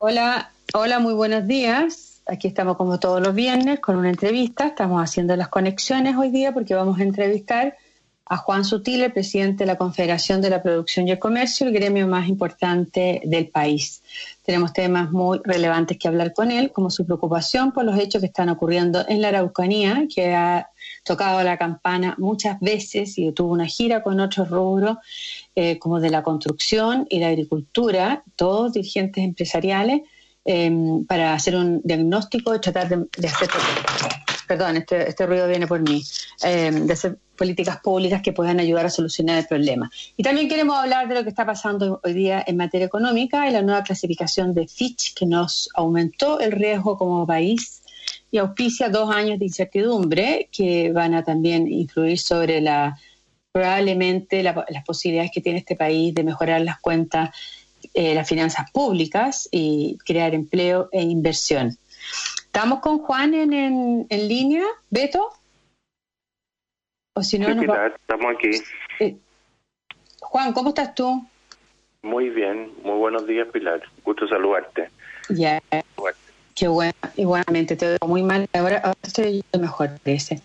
Hola, hola, muy buenos días. Aquí estamos como todos los viernes con una entrevista. Estamos haciendo las conexiones hoy día porque vamos a entrevistar a Juan Sutil, presidente de la Confederación de la Producción y el Comercio, el gremio más importante del país. Tenemos temas muy relevantes que hablar con él, como su preocupación por los hechos que están ocurriendo en la Araucanía, que ha tocado la campana muchas veces y tuvo una gira con otros rubros, eh, como de la construcción y la agricultura, todos dirigentes empresariales, eh, para hacer un diagnóstico y tratar de, hacer perdón, este, este, ruido viene por mí, eh, de hacer políticas públicas que puedan ayudar a solucionar el problema. Y también queremos hablar de lo que está pasando hoy día en materia económica y la nueva clasificación de Fitch que nos aumentó el riesgo como país y auspicia dos años de incertidumbre que van a también influir sobre la probablemente las posibilidades que tiene este país de mejorar las cuentas, eh, las finanzas públicas y crear empleo e inversión. ¿Estamos con Juan en, en, línea, Beto? O si no, estamos aquí. Eh, Juan, ¿cómo estás tú? Muy bien, muy buenos días, Pilar. Gusto saludarte. Ya, qué bueno, igualmente, te veo muy mal, ahora, ahora estoy mejor, parece.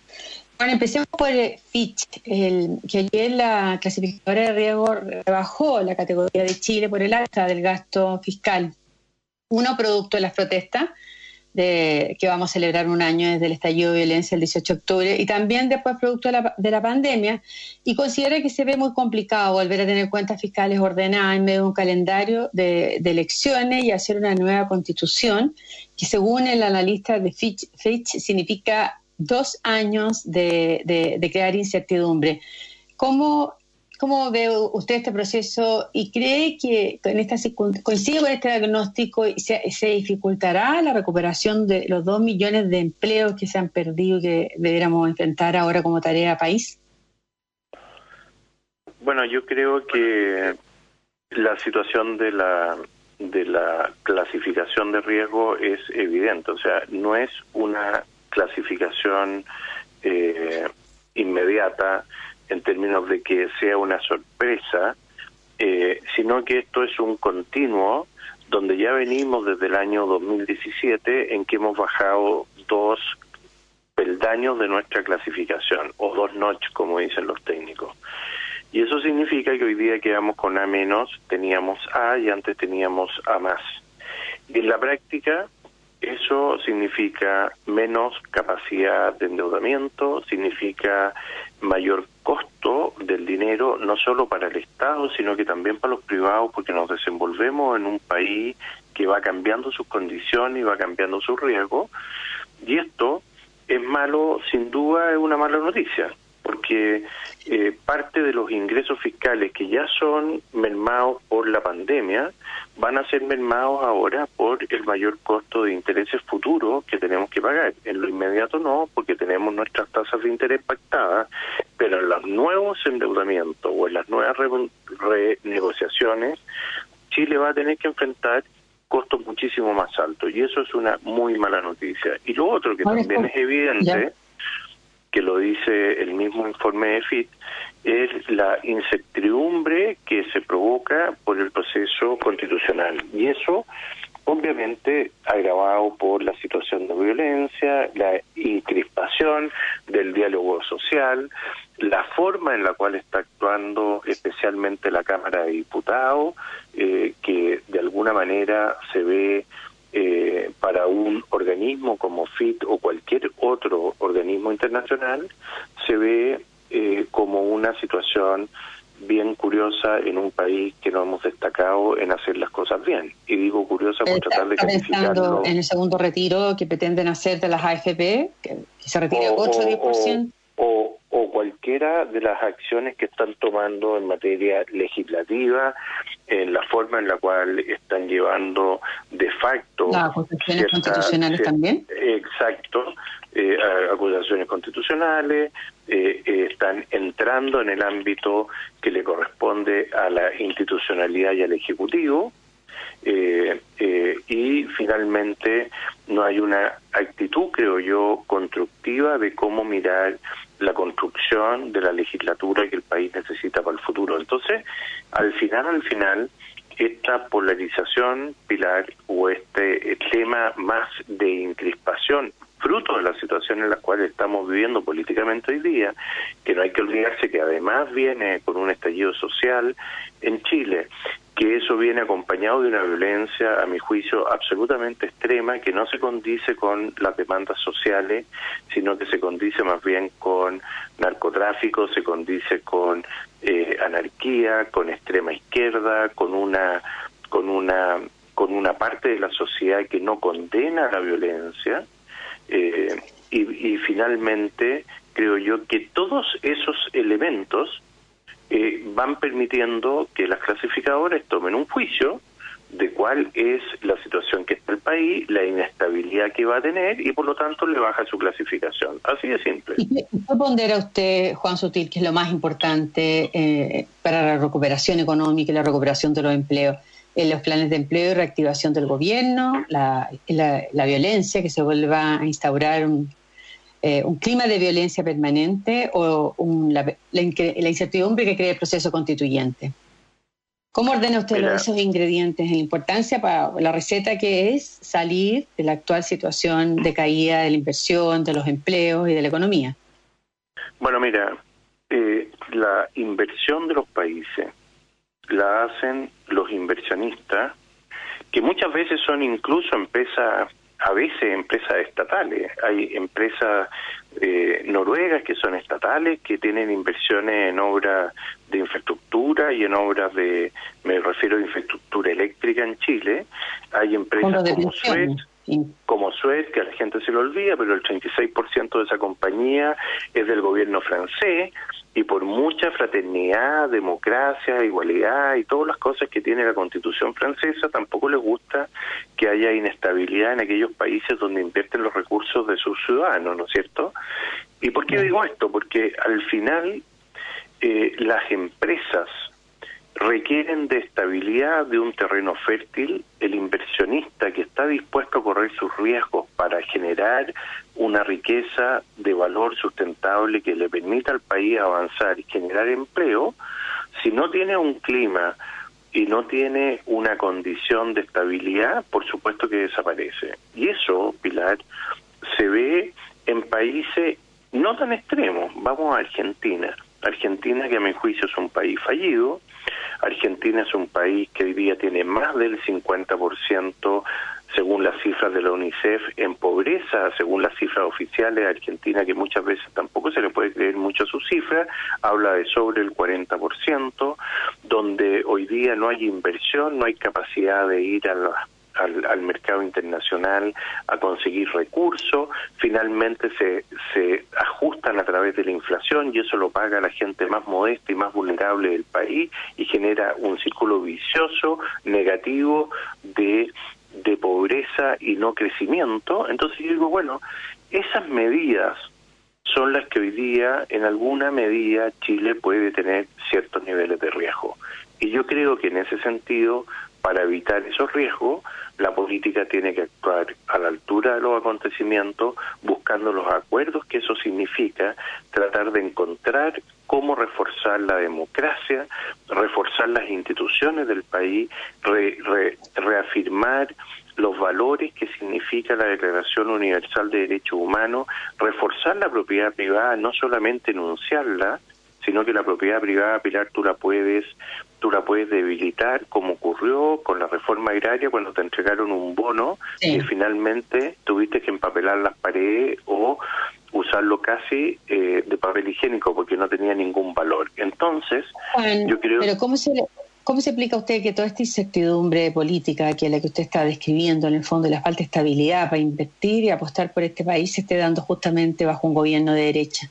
Bueno, empecemos por Fitch, el, que ayer la clasificadora de riesgo rebajó la categoría de Chile por el alza del gasto fiscal. Uno, producto de las protestas, de, que vamos a celebrar un año desde el estallido de violencia el 18 de octubre y también después producto de la, pandemia y considera que se ve muy complicado volver a tener cuentas fiscales ordenadas en medio de un calendario de, elecciones y hacer una nueva constitución que según el analista de Fitch, Fitch significa dos años de, de crear incertidumbre. ¿Cómo ¿Cómo ve usted este proceso y cree que en esta coincide con este diagnóstico y se, dificultará la recuperación de los dos millones de empleos que se han perdido y que debiéramos enfrentar ahora como tarea país? Bueno, yo creo que la situación de la de la clasificación de riesgo es evidente, o sea, no es una clasificación eh, inmediata en términos de que sea una sorpresa, eh, sino que esto es un continuo donde ya venimos desde el año 2017 en que hemos bajado dos peldaños de nuestra clasificación, o dos notches, como dicen los técnicos. Y eso significa que hoy día quedamos con A menos, teníamos A y antes teníamos A más. Y en la práctica, eso significa menos capacidad de endeudamiento, significa mayor costo del dinero, no solo para el Estado, sino que también para los privados, porque nos desenvolvemos en un país que va cambiando sus condiciones y va cambiando su riesgo. Y esto es malo, sin duda es una mala noticia, porque eh, parte de los ingresos fiscales que ya son mermados por la pandemia van a ser mermados ahora por el mayor costo de intereses futuros que tenemos que pagar. En lo inmediato no, porque tenemos nuestras tasas de interés pactadas, pero en los nuevos endeudamientos o en las nuevas renegociaciones, Chile va a tener que enfrentar costos muchísimo más altos y eso es una muy mala noticia. Y lo otro que también es evidente que lo dice el mismo informe de FIT, es la incertidumbre que se provoca por el proceso constitucional. Y eso, obviamente, agravado por la situación de violencia, la incrispación del diálogo social, la forma en la cual está actuando especialmente la Cámara de Diputados, eh, que de alguna manera se ve eh, para un organismo como FIT o cualquier otro organismo internacional se ve eh, como una situación bien curiosa en un país que no hemos destacado en hacer las cosas bien. Y digo curiosa por tratar de pensando en el segundo retiro que pretenden hacer de las AFP, que, se retire 8 o 10%? O, o cualquiera de las acciones que están tomando en materia legislativa, en la forma en la cual están llevando de facto... Las acusaciones constitucionales también. Exacto, eh, acusaciones constitucionales, eh, eh, están entrando en el ámbito que le corresponde a la institucionalidad y al Ejecutivo, eh, eh, y finalmente no hay una actitud, creo yo, constructiva de cómo mirar la construcción de la legislatura que el país necesita para el futuro. Entonces, al final, al final, esta polarización, Pilar, o este tema más de encrispación, fruto de la situación en la cual estamos viviendo políticamente hoy día, que no hay que olvidarse que además viene con un estallido social en Chile, que eso viene acompañado de una violencia, a mi juicio, absolutamente extrema, que no se condice con las demandas sociales, sino que se condice más bien con narcotráfico, se condice con eh, anarquía, con extrema izquierda, con una, con una, con una parte de la sociedad que no condena la violencia, eh, y, y finalmente creo yo que todos esos elementos eh, van permitiendo que las clasificadoras tomen un juicio de cuál es la situación que está el país, la inestabilidad que va a tener y por lo tanto le baja su clasificación. Así de simple. ¿Y qué usted, Juan Sutil, que es lo más importante eh, para la recuperación económica y la recuperación de los empleos? En los planes de empleo y reactivación del gobierno, la, la violencia, que se vuelva a instaurar eh, un clima de violencia permanente o la, incertidumbre que crea el proceso constituyente. ¿Cómo ordena usted esos ingredientes en importancia para la receta que es salir de la actual situación de caída de la inversión, de los empleos y de la economía? Bueno, mira, eh, la inversión de los países la hacen los inversionistas, que muchas veces son incluso empresas a veces empresas estatales. Hay empresas eh, noruegas que son estatales, que tienen inversiones en obras de infraestructura y en obras de, me refiero a infraestructura eléctrica en Chile. Hay empresas como Suez, como Suez, que a la gente se lo olvida, pero el 36% de esa compañía es del gobierno francés y por mucha fraternidad, democracia, igualdad y todas las cosas que tiene la constitución francesa, tampoco les gusta que haya inestabilidad en aquellos países donde invierten los recursos de sus ciudadanos, ¿no es cierto? ¿Y por qué digo esto? Porque al final eh, las empresas requieren de estabilidad de un terreno fértil, el inversionista que está dispuesto a correr sus riesgos para generar una riqueza de valor sustentable que le permita al país avanzar y generar empleo, si no tiene un clima y no tiene una condición de estabilidad, por supuesto que desaparece. Y eso, Pilar, se ve en países no tan extremos. Vamos a Argentina. Argentina, que a mi juicio es un país fallido, Argentina es un país que hoy día tiene más del 50% según las cifras de la UNICEF, en pobreza, según las cifras oficiales, Argentina, que muchas veces tampoco se le puede creer mucho a sus cifras, habla de sobre el 40%, donde hoy día no hay inversión, no hay capacidad de ir a las al, mercado internacional a conseguir recursos, finalmente se, se ajustan a través de la inflación y eso lo paga la gente más modesta y más vulnerable del país y genera un círculo vicioso negativo de, de pobreza y no crecimiento. Entonces yo digo, bueno, esas medidas son las que hoy día, en alguna medida, Chile puede tener ciertos niveles de riesgo. Y yo creo que en ese sentido, para evitar esos riesgos, la política tiene que actuar a la altura de los acontecimientos, buscando los acuerdos que eso significa, tratar de encontrar cómo reforzar la democracia, reforzar las instituciones del país, reafirmar los valores que significa la Declaración Universal de Derechos Humanos, reforzar la propiedad privada, no solamente enunciarla, sino que la propiedad privada, Pilar, tú la puedes tú la puedes debilitar, como ocurrió con la reforma agraria cuando te entregaron un bono y finalmente tuviste que empapelar las paredes o usarlo casi eh, de papel higiénico porque no tenía ningún valor. Entonces, yo creo... Pero ¿cómo se, ¿cómo se explica usted que toda esta incertidumbre política que la que usted está describiendo, en el fondo, la falta de estabilidad para invertir y apostar por este país se esté dando justamente bajo un gobierno de derecha?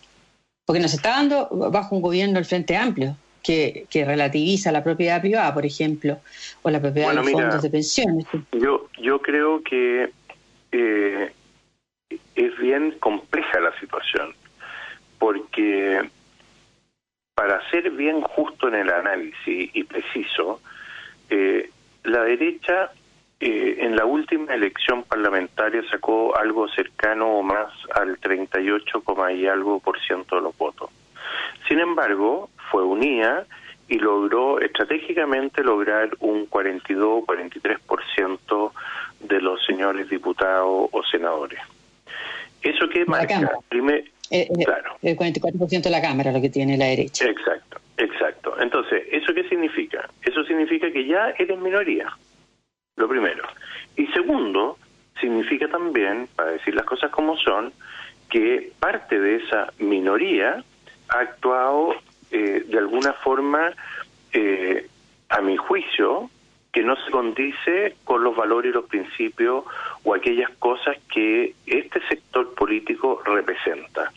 Porque nos está dando bajo un gobierno del Frente Amplio, que, relativiza la propiedad privada, por ejemplo, o la propiedad de los fondos de pensiones. Yo, yo creo que eh, es bien compleja la situación, porque para ser bien justo en el análisis y preciso, eh, la derecha eh, en la última elección parlamentaria sacó algo cercano o más al 38, y algo por ciento de los votos. Sin embargo, fue unida y logró estratégicamente lograr un 42 43% de los señores diputados o senadores. ¿Eso qué marca? Primer, eh, eh, claro. El 44% de la Cámara lo que tiene la derecha. Exacto, exacto. Entonces, ¿eso qué significa? Eso significa que ya eres minoría, lo primero. Y segundo, significa también, para decir las cosas como son, que parte de esa minoría ha actuado eh, de alguna forma, eh, a mi juicio, que no se condice con los valores y los principios o aquellas cosas que este sector político representa.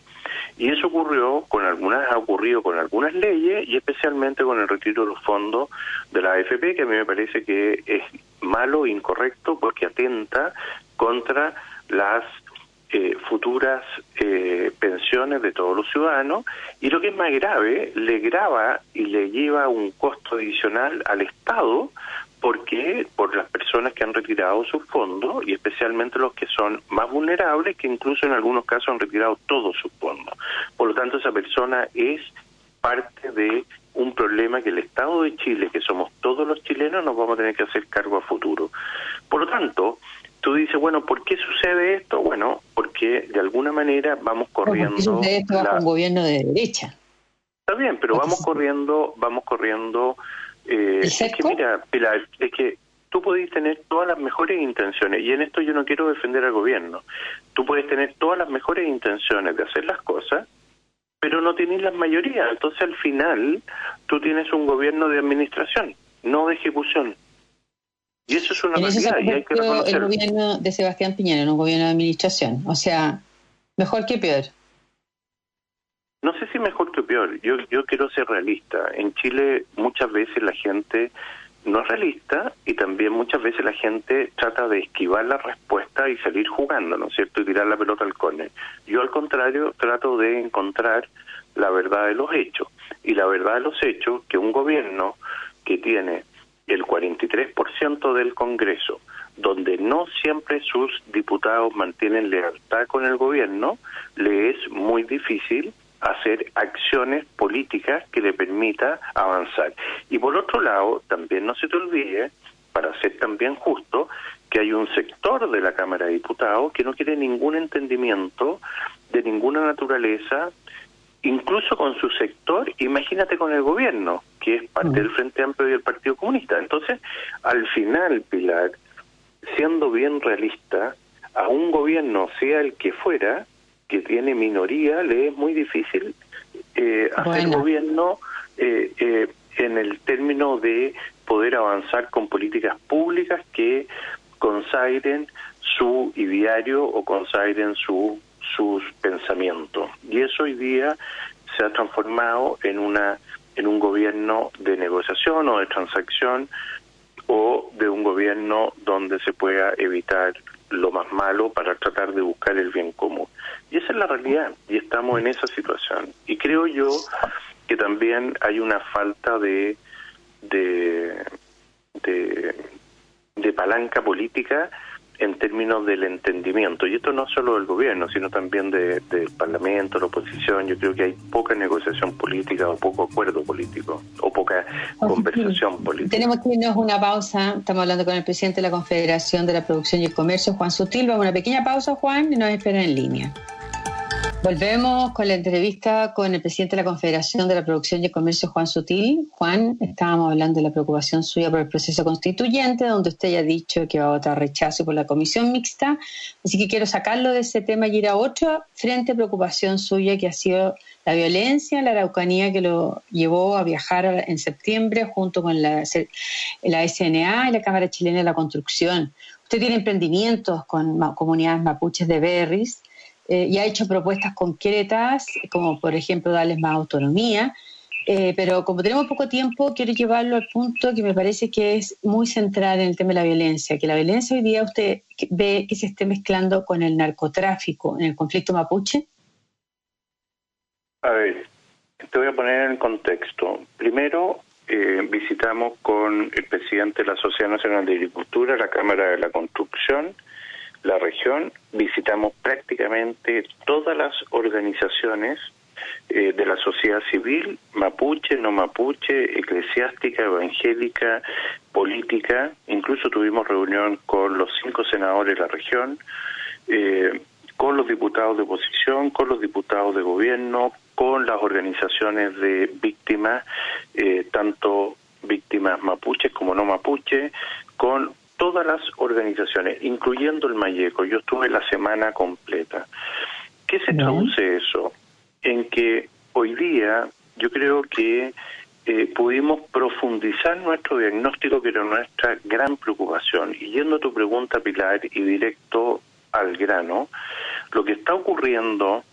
Y eso ocurrió con algunas, ha ocurrido con algunas leyes y especialmente con el retiro de los fondos de la AFP, que a mí me parece que es malo incorrecto porque atenta contra las eh, futuras eh, pensiones de todos los ciudadanos. Y lo que es más grave, le grava y le lleva un costo adicional al Estado porque por las personas que han retirado sus fondos y especialmente los que son más vulnerables que incluso en algunos casos han retirado todos sus fondos. Por lo tanto, esa persona es parte de un problema que el Estado de Chile, que somos todos los chilenos, nos vamos a tener que hacer cargo a futuro. Por lo tanto, tú dices, bueno, ¿por qué sucede esto? Bueno, porque de alguna manera vamos corriendo... ¿Por qué sucede esto bajo un gobierno de derecha? Está bien, pero vamos corriendo, vamos corriendo... Eh, es que mira, Pilar, es que tú puedes tener todas las mejores intenciones, y en esto yo no quiero defender al gobierno, tú puedes tener todas las mejores intenciones de hacer las cosas, pero no tienes la mayoría, entonces al final tú tienes un gobierno de administración, no de ejecución. Y eso es una realidad y hay que El gobierno de Sebastián Piñera en un gobierno de administración. O sea, mejor que peor. No sé si mejor que peor. Yo, yo quiero ser realista. En Chile muchas veces la gente no es realista y también muchas veces la gente trata de esquivar la respuesta y salir jugando, ¿no es cierto? Y tirar la pelota al córner. Yo al contrario trato de encontrar la verdad de los hechos. Y la verdad de los hechos que un gobierno que tiene el 43% del Congreso, donde no siempre sus diputados mantienen lealtad con el gobierno, le es muy difícil hacer acciones políticas que le permita avanzar. Y por otro lado, también no se te olvide, para ser también justo, que hay un sector de la Cámara de Diputados que no quiere ningún entendimiento de ninguna naturaleza incluso con su sector, imagínate con el gobierno, que es parte del Frente Amplio y el Partido Comunista. Entonces, al final, Pilar, siendo bien realista, a un gobierno, sea el que fuera, que tiene minoría, le es muy difícil eh, hacer gobierno eh, eh, en el término de poder avanzar con políticas públicas que consagren su ideario o consagren su sus pensamientos. Y eso hoy día se ha transformado en una en un gobierno de negociación o de transacción o de un gobierno donde se pueda evitar lo más malo para tratar de buscar el bien común. Y esa es la realidad y estamos en esa situación. Y creo yo que también hay una falta de de, de, palanca política en términos del entendimiento. Y esto no solo del gobierno, sino también del Parlamento, la oposición. Yo creo que hay poca negociación política o poco acuerdo político o poca conversación política. Tenemos que irnos una pausa. Estamos hablando con el presidente de la Confederación de la Producción y el Comercio, Juan Sutil. Vamos a una pequeña pausa, Juan, y nos esperan en línea. Volvemos con la entrevista con el presidente de la Confederación de la Producción y el Comercio, Juan Sutil. Juan, estábamos hablando de la preocupación suya por el proceso constituyente, donde usted ya ha dicho que va a votar rechazo por la comisión mixta. Así que quiero sacarlo de ese tema y ir a otro frente a preocupación suya, que ha sido la violencia en la Araucanía que lo llevó a viajar en septiembre junto con la, la SNA y la Cámara Chilena de la Construcción. Usted tiene emprendimientos con comunidades mapuches de Berris eh, y ha hecho propuestas concretas, como por ejemplo darles más autonomía. Eh, pero como tenemos poco tiempo, quiero llevarlo al punto que me parece que es muy central en el tema de la violencia, que la violencia hoy día usted ve que se esté mezclando con el narcotráfico en el conflicto mapuche. A ver, te voy a poner en contexto. Primero, eh, visitamos con el presidente de la Sociedad Nacional de Agricultura, la Cámara de la Construcción, la región, visitamos prácticamente todas las organizaciones eh, de la sociedad civil, mapuche, no mapuche, eclesiástica, evangélica, política. Incluso tuvimos reunión con los cinco senadores de la región, eh, con los diputados de oposición, con los diputados de gobierno, con las organizaciones de víctimas, eh, tanto víctimas mapuches como no mapuche, con todas las organizaciones, incluyendo el Mayeco. Yo estuve la semana completa. ¿Qué se traduce eso? En que hoy día yo creo que eh, pudimos profundizar nuestro diagnóstico, que era nuestra gran preocupación. Y yendo a tu pregunta, Pilar, y directo al grano, lo que está ocurriendo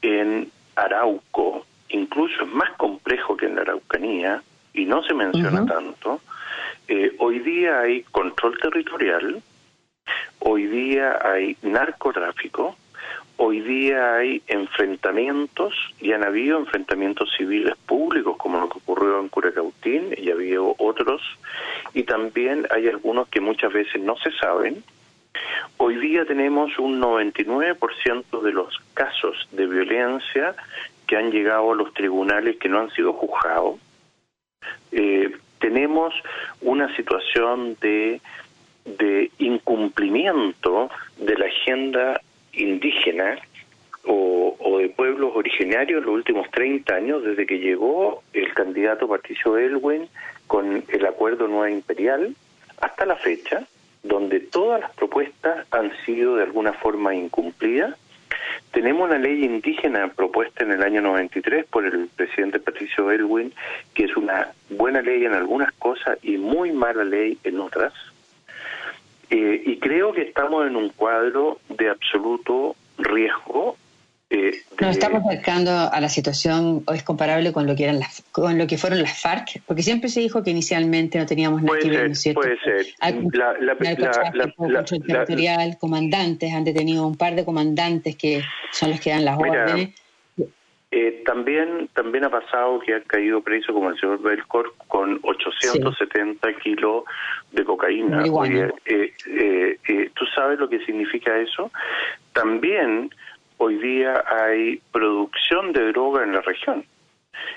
en Arauco, incluso es más complejo que en la Araucanía, y no se menciona tanto, eh, hoy día hay control territorial, hoy día hay narcotráfico, hoy día hay enfrentamientos y han habido enfrentamientos civiles públicos como lo que ocurrió en Curacautín y había otros y también hay algunos que muchas veces no se saben. Hoy día tenemos un 99% de los casos de violencia que han llegado a los tribunales que no han sido juzgados. Eh, tenemos una situación de, de incumplimiento de la agenda indígena o, de pueblos originarios los últimos 30 años, desde que llegó el candidato Patricio Elwin con el acuerdo Nueva Imperial, hasta la fecha, donde todas las propuestas han sido de alguna forma incumplidas. Tenemos una ley indígena propuesta en el año 93 por el presidente Patricio Elwin, que es una buena ley en algunas cosas y muy mala ley en otras. Eh, y creo que estamos en un cuadro de absoluto riesgo. Eh, Nos estamos acercando a la situación, o es comparable con lo que eran las, con lo que fueron las FARC, porque siempre se dijo que inicialmente no teníamos nada que ver, ¿no Puede ser. la, la, la, territorial, comandantes, han detenido un par de comandantes que son los que dan las órdenes eh, también también ha pasado que ha caído preso como el señor Belcor con 870 kilos de cocaína. Eh, eh, eh, ¿Tú sabes lo que significa eso? También hoy día hay producción de droga en la región.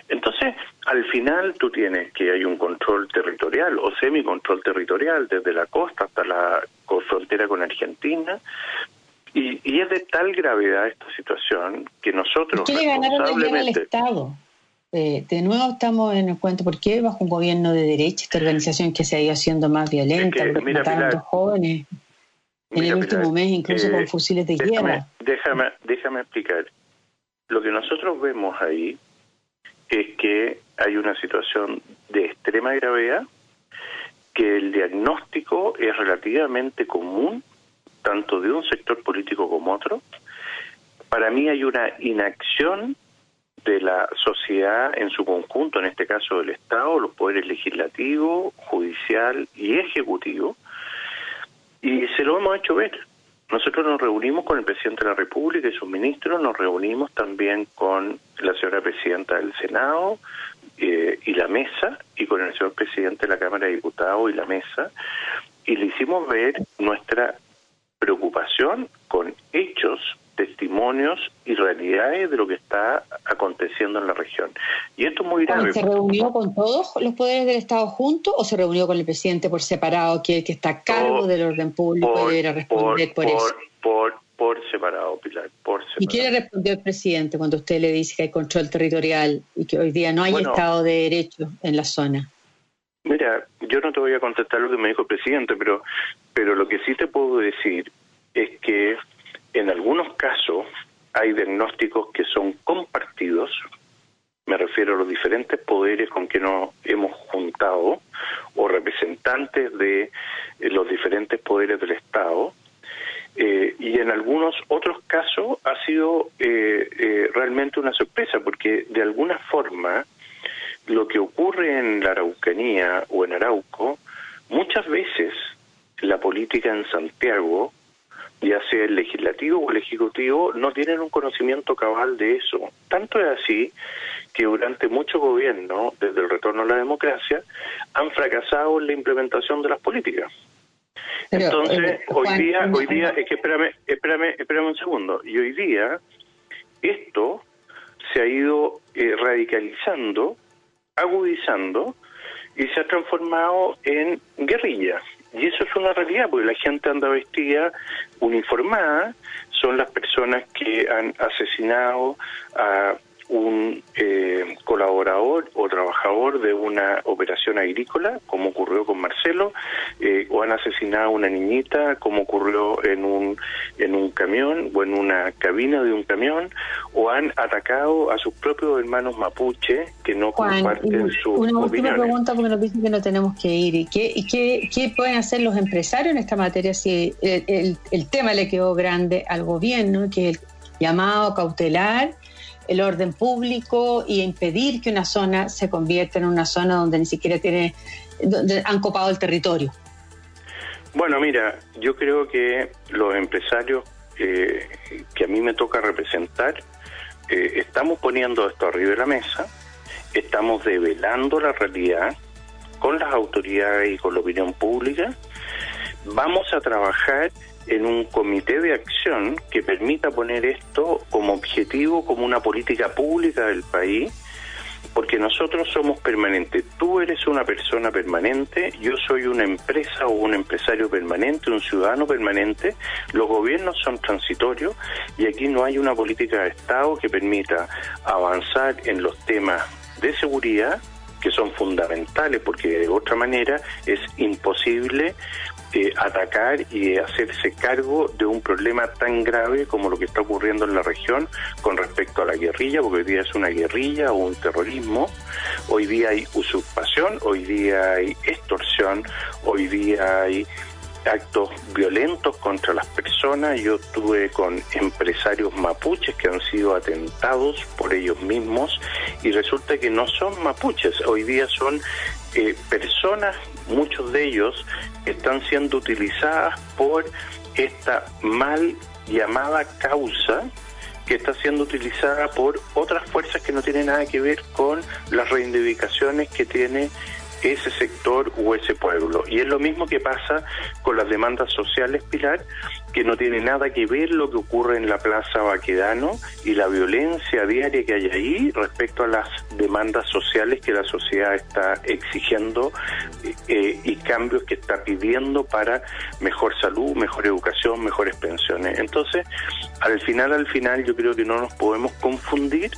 Entonces, al final tú tienes que hay un control territorial o semi-control territorial desde la costa hasta la frontera con Argentina, y, y, es de tal gravedad esta situación que nosotros ¿Qué le ganaron al Estado? Eh, de nuevo estamos en el cuento, ¿por qué bajo un gobierno de derecha, esta organización que se ha ido haciendo más violenta, es que, jóvenes en el último mes, incluso con eh, fusiles de guerra? Déjame, déjame explicar. Lo que nosotros vemos ahí es que hay una situación de extrema gravedad, que el diagnóstico es relativamente común tanto de un sector político como otro. Para mí hay una inacción de la sociedad en su conjunto, en este caso del Estado, los poderes legislativo, judicial y ejecutivo, y se lo hemos hecho ver. Nosotros nos reunimos con el presidente de la República y sus ministros, nos reunimos también con la señora presidenta del Senado eh, y la mesa, y con el señor presidente de la Cámara de Diputados y la mesa, y le hicimos ver nuestra preocupación con hechos, testimonios y realidades de lo que está aconteciendo en la región. Y esto es muy grave. ¿Se reunió con todos los poderes del Estado juntos o se reunió con el presidente por separado, que, que está a cargo del orden público y debe responder por, eso? Por, por separado, Pilar, por separado. ¿Y qué le respondió el presidente cuando usted le dice que hay control territorial y que hoy día no hay Estado de Derecho en la zona? Mira, yo no te voy a contestar lo que me dijo el presidente, pero, pero lo que sí te puedo decir es que en algunos casos hay diagnósticos que son compartidos, me refiero a los diferentes poderes con que nos hemos juntado, o representantes de eh, los diferentes poderes del Estado, eh, y en algunos otros casos ha sido eh, realmente una sorpresa, porque de alguna forma lo que ocurre en la Araucanía o en Arauco, muchas veces la política en Santiago, ya sea el legislativo o el ejecutivo, no tienen un conocimiento cabal de eso. Tanto es así que durante mucho gobierno, desde el retorno a la democracia, han fracasado en la implementación de las políticas. Entonces, eh, hoy día, hoy día, es que espérame, espérame, espérame un segundo, y hoy día esto se ha ido eh, radicalizando, agudizando y se ha transformado en guerrilla. Y eso es una realidad, porque la gente anda vestida uniformada, son las personas que han asesinado a un eh, colaborador o trabajador de una operación agrícola, como ocurrió con Marcelo, eh, o han asesinado a una niñita, como ocurrió en un, en un camión o en una cabina de un camión, o han atacado a sus propios hermanos mapuche que no comparten su Una última pregunta porque nos dicen que no tenemos que ir. ¿Y qué, y qué, qué pueden hacer los empresarios en esta materia si el, el, el tema le quedó grande al gobierno, que es el llamado cautelar? El orden público y impedir que una zona se convierta en una zona donde ni siquiera tiene, donde han copado el territorio. Bueno, mira, yo creo que los empresarios eh, que a mí me toca representar, eh, estamos poniendo esto arriba de la mesa, estamos develando la realidad con las autoridades y con la opinión pública, vamos a trabajar en un comité de acción que permita poner esto como objetivo, como una política pública del país, porque nosotros somos permanentes. Tú eres una persona permanente, yo soy una empresa o un empresario permanente, un ciudadano permanente, los gobiernos son transitorios y aquí no hay una política de Estado que permita avanzar en los temas de seguridad que son fundamentales porque de otra manera es imposible eh, atacar y hacerse cargo de un problema tan grave como lo que está ocurriendo en la región con respecto a la guerrilla, porque hoy día es una guerrilla o un terrorismo, hoy día hay usurpación, hoy día hay extorsión, hoy día hay actos violentos contra las personas. Yo estuve con empresarios mapuches que han sido atentados por ellos mismos y resulta que no son mapuches, hoy día son eh, personas, muchos de ellos, están siendo utilizadas por esta mal llamada causa que está siendo utilizada por otras fuerzas que no tienen nada que ver con las reivindicaciones que tiene ese sector o ese pueblo. Y es lo mismo que pasa con las demandas sociales, Pilar, que no tiene nada que ver lo que ocurre en la Plaza Baquedano y la violencia diaria que hay ahí respecto a las demandas sociales que la sociedad está exigiendo eh, y cambios que está pidiendo para mejor salud, mejor educación, mejores pensiones. Entonces, al final, al final, yo creo que no nos podemos confundir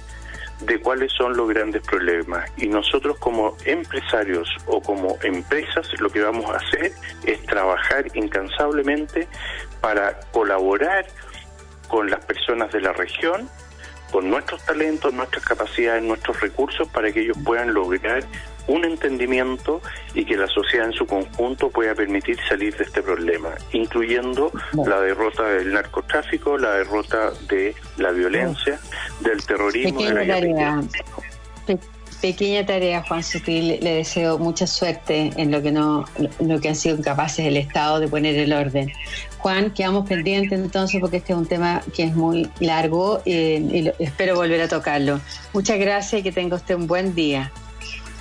de cuáles son los grandes problemas. Y nosotros como empresarios o como empresas lo que vamos a hacer es trabajar incansablemente para colaborar con las personas de la región, con nuestros talentos, nuestras capacidades, nuestros recursos para que ellos puedan lograr un entendimiento y que la sociedad en su conjunto pueda permitir salir de este problema, incluyendo la derrota del narcotráfico, la derrota de la violencia, del terrorismo. Pequeña tarea, pequeña tarea, Juan Sutil. Le deseo mucha suerte en lo que no, lo que han sido capaces el Estado de poner el orden. Juan, quedamos pendientes entonces porque este es un tema que es muy largo eh, y espero volver a tocarlo. Muchas gracias y que tenga usted un buen día.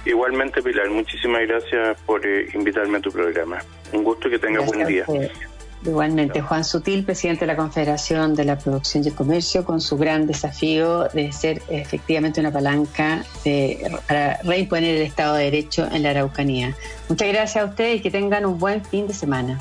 Igualmente, Pilar, muchísimas gracias por eh, invitarme a tu programa. Un gusto que tenga buen día. Igualmente, Juan Sutil, presidente de la Confederación de la Producción y el Comercio, con su gran desafío de ser efectivamente una palanca para reimponer el Estado de Derecho en la Araucanía. Muchas gracias a ustedes y que tengan un buen fin de semana.